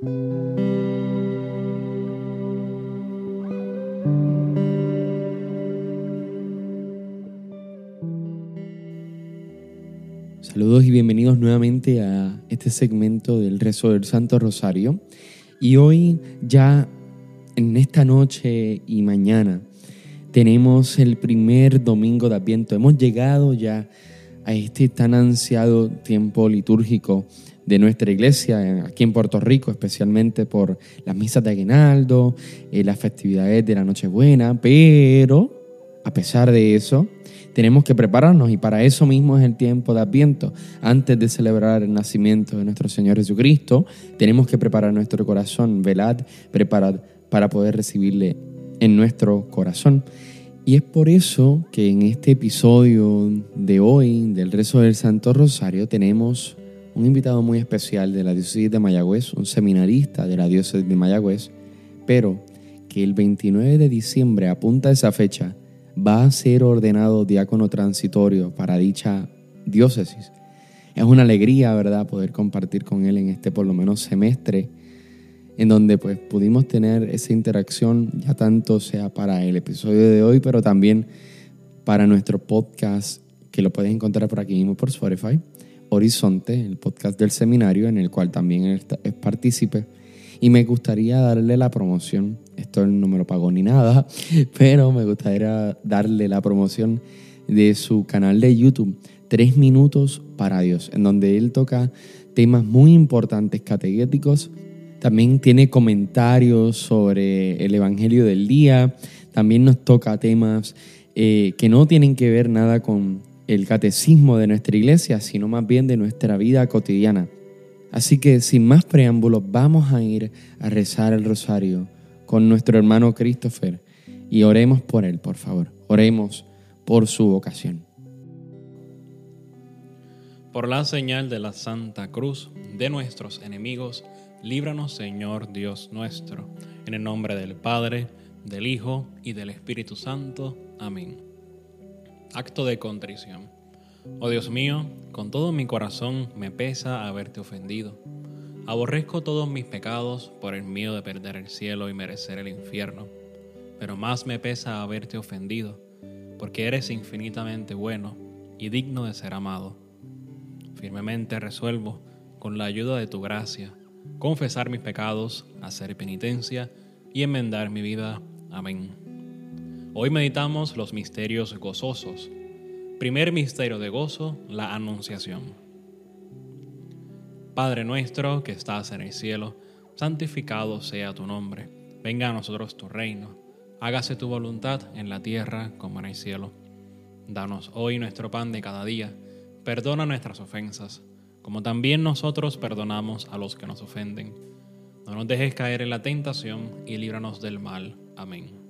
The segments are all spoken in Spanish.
Saludos y bienvenidos nuevamente a este segmento del rezo del Santo Rosario. Y hoy ya en esta noche y mañana tenemos el primer domingo de Adviento. Hemos llegado ya a este tan ansiado tiempo litúrgico de nuestra iglesia, aquí en Puerto Rico, especialmente por las misas de aguinaldo, eh, las festividades de la Nochebuena, pero a pesar de eso, tenemos que prepararnos y para eso mismo es el tiempo de Adviento. Antes de celebrar el nacimiento de nuestro Señor Jesucristo, tenemos que preparar nuestro corazón, velad, preparad para poder recibirle en nuestro corazón. Y es por eso que en este episodio de hoy del rezo del Santo Rosario tenemos un invitado muy especial de la diócesis de Mayagüez, un seminarista de la diócesis de Mayagüez, pero que el 29 de diciembre apunta esa fecha va a ser ordenado diácono transitorio para dicha diócesis. Es una alegría, ¿verdad?, poder compartir con él en este por lo menos semestre, en donde pues pudimos tener esa interacción, ya tanto sea para el episodio de hoy, pero también para nuestro podcast, que lo puedes encontrar por aquí mismo por Spotify, Horizonte, el podcast del seminario, en el cual también es partícipe y me gustaría darle la promoción, esto no me lo pagó ni nada, pero me gustaría darle la promoción de su canal de YouTube, Tres Minutos para Dios, en donde él toca temas muy importantes catequéticos. También tiene comentarios sobre el Evangelio del día. También nos toca temas eh, que no tienen que ver nada con el catecismo de nuestra iglesia, sino más bien de nuestra vida cotidiana. Así que sin más preámbulos, vamos a ir a rezar el rosario con nuestro hermano Christopher y oremos por él, por favor. Oremos por su vocación. Por la señal de la Santa Cruz de nuestros enemigos, líbranos Señor Dios nuestro, en el nombre del Padre, del Hijo y del Espíritu Santo. Amén. Acto de contrición. Oh Dios mío, con todo mi corazón me pesa haberte ofendido. Aborrezco todos mis pecados por el miedo de perder el cielo y merecer el infierno. Pero más me pesa haberte ofendido, porque eres infinitamente bueno y digno de ser amado. Firmemente resuelvo, con la ayuda de tu gracia, confesar mis pecados, hacer penitencia y enmendar mi vida. Amén. Hoy meditamos los misterios gozosos Primer misterio de gozo, la Anunciación. Padre nuestro que estás en el cielo, santificado sea tu nombre. Venga a nosotros tu reino. Hágase tu voluntad en la tierra como en el cielo. Danos hoy nuestro pan de cada día. Perdona nuestras ofensas, como también nosotros perdonamos a los que nos ofenden. No nos dejes caer en la tentación y líbranos del mal. Amén.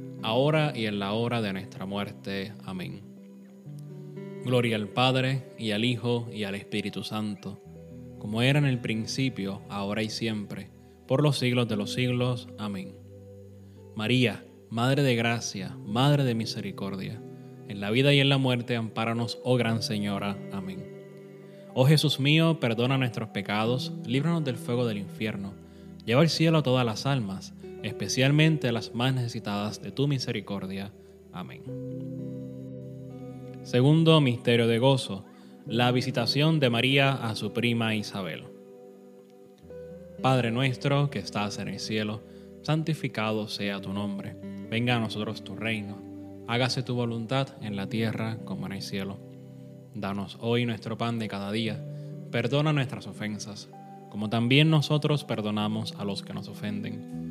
ahora y en la hora de nuestra muerte. Amén. Gloria al Padre, y al Hijo, y al Espíritu Santo como era en el principio, ahora y siempre, por los siglos de los siglos. Amén. María, Madre de Gracia, Madre de Misericordia, en la vida y en la muerte, ampáranos, oh Gran Señora. Amén. Oh Jesús mío, perdona nuestros pecados, líbranos del fuego del infierno, lleva al cielo a todas las almas, especialmente a las más necesitadas de tu misericordia. Amén. Segundo Misterio de Gozo la visitación de María a su prima Isabel. Padre nuestro que estás en el cielo, santificado sea tu nombre. Venga a nosotros tu reino. Hágase tu voluntad en la tierra como en el cielo. Danos hoy nuestro pan de cada día. Perdona nuestras ofensas, como también nosotros perdonamos a los que nos ofenden.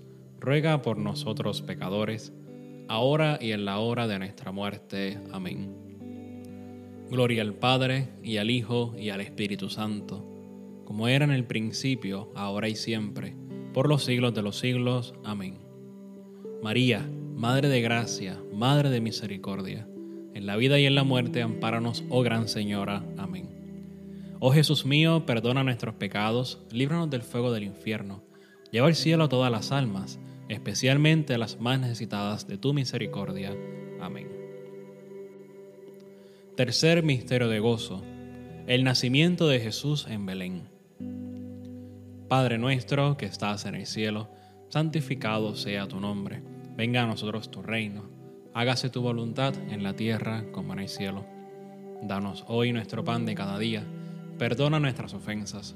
ruega por nosotros pecadores, ahora y en la hora de nuestra muerte. Amén. Gloria al Padre, y al Hijo, y al Espíritu Santo, como era en el principio, ahora y siempre, por los siglos de los siglos. Amén. María, Madre de Gracia, Madre de Misericordia, en la vida y en la muerte, ampáranos, oh Gran Señora. Amén. Oh Jesús mío, perdona nuestros pecados, líbranos del fuego del infierno, lleva al cielo a todas las almas, especialmente a las más necesitadas de tu misericordia. Amén. Tercer misterio de gozo, el nacimiento de Jesús en Belén. Padre nuestro que estás en el cielo, santificado sea tu nombre, venga a nosotros tu reino, hágase tu voluntad en la tierra como en el cielo. Danos hoy nuestro pan de cada día, perdona nuestras ofensas,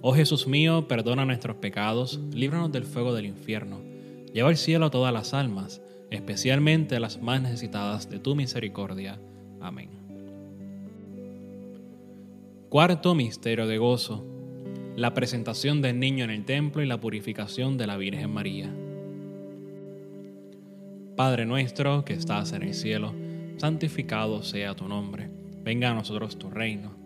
Oh Jesús mío, perdona nuestros pecados, líbranos del fuego del infierno, lleva al cielo a todas las almas, especialmente a las más necesitadas de tu misericordia. Amén. Cuarto misterio de gozo. La presentación del niño en el templo y la purificación de la Virgen María. Padre nuestro que estás en el cielo, santificado sea tu nombre. Venga a nosotros tu reino.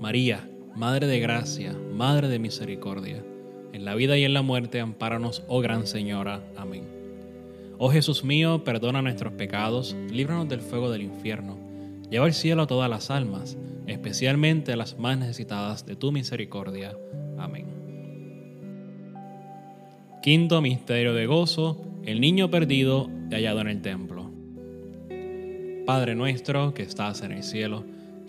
María, Madre de Gracia, Madre de Misericordia, en la vida y en la muerte, ampáranos, oh Gran Señora. Amén. Oh Jesús mío, perdona nuestros pecados, líbranos del fuego del infierno, lleva al cielo a todas las almas, especialmente a las más necesitadas de tu misericordia. Amén. Quinto misterio de gozo, el niño perdido hallado en el templo. Padre nuestro que estás en el cielo,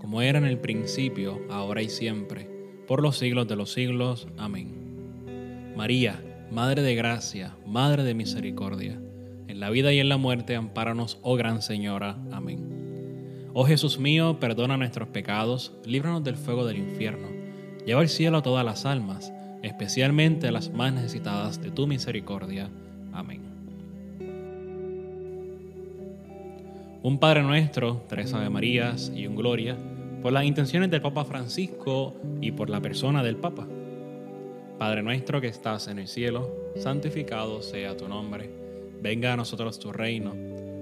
como era en el principio, ahora y siempre, por los siglos de los siglos. Amén. María, Madre de Gracia, Madre de Misericordia, en la vida y en la muerte, ampáranos, oh Gran Señora. Amén. Oh Jesús mío, perdona nuestros pecados, líbranos del fuego del infierno, lleva al cielo a todas las almas, especialmente a las más necesitadas de tu misericordia. Amén. un Padre Nuestro, tres Ave Marías y un Gloria, por las intenciones del Papa Francisco y por la persona del Papa. Padre nuestro que estás en el cielo, santificado sea tu nombre. Venga a nosotros tu reino.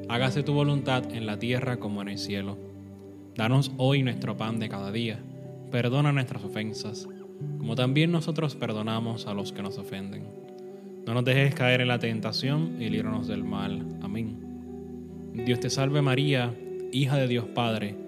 Hágase tu voluntad en la tierra como en el cielo. Danos hoy nuestro pan de cada día. Perdona nuestras ofensas, como también nosotros perdonamos a los que nos ofenden. No nos dejes caer en la tentación y líbranos del mal. Amén. Dios te salve María, hija de Dios Padre,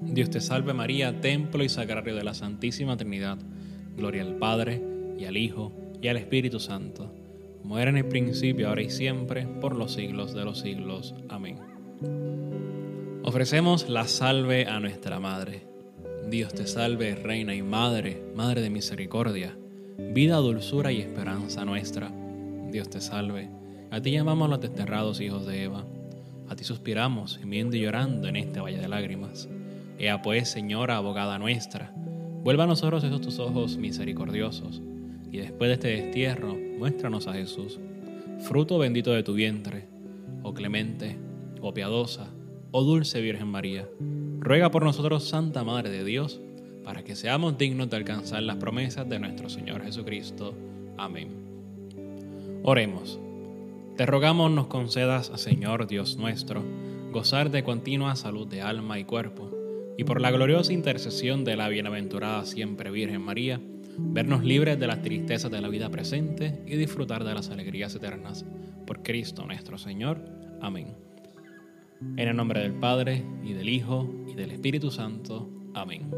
Dios te salve María, templo y sagrario de la Santísima Trinidad. Gloria al Padre, y al Hijo, y al Espíritu Santo, como era en el principio, ahora y siempre, por los siglos de los siglos. Amén. Ofrecemos la salve a nuestra Madre. Dios te salve, Reina y Madre, Madre de Misericordia, vida, dulzura y esperanza nuestra. Dios te salve. A ti llamamos los desterrados hijos de Eva. A ti suspiramos, gimiendo y llorando en este valle de lágrimas. Ea pues, Señora, abogada nuestra, vuelva a nosotros esos tus ojos misericordiosos, y después de este destierro, muéstranos a Jesús, fruto bendito de tu vientre, oh clemente, oh piadosa, oh dulce Virgen María. Ruega por nosotros, Santa Madre de Dios, para que seamos dignos de alcanzar las promesas de nuestro Señor Jesucristo. Amén. Oremos. Te rogamos nos concedas, Señor Dios nuestro, gozar de continua salud de alma y cuerpo y por la gloriosa intercesión de la bienaventurada siempre Virgen María, vernos libres de las tristezas de la vida presente y disfrutar de las alegrías eternas. Por Cristo nuestro Señor. Amén. En el nombre del Padre, y del Hijo, y del Espíritu Santo. Amén.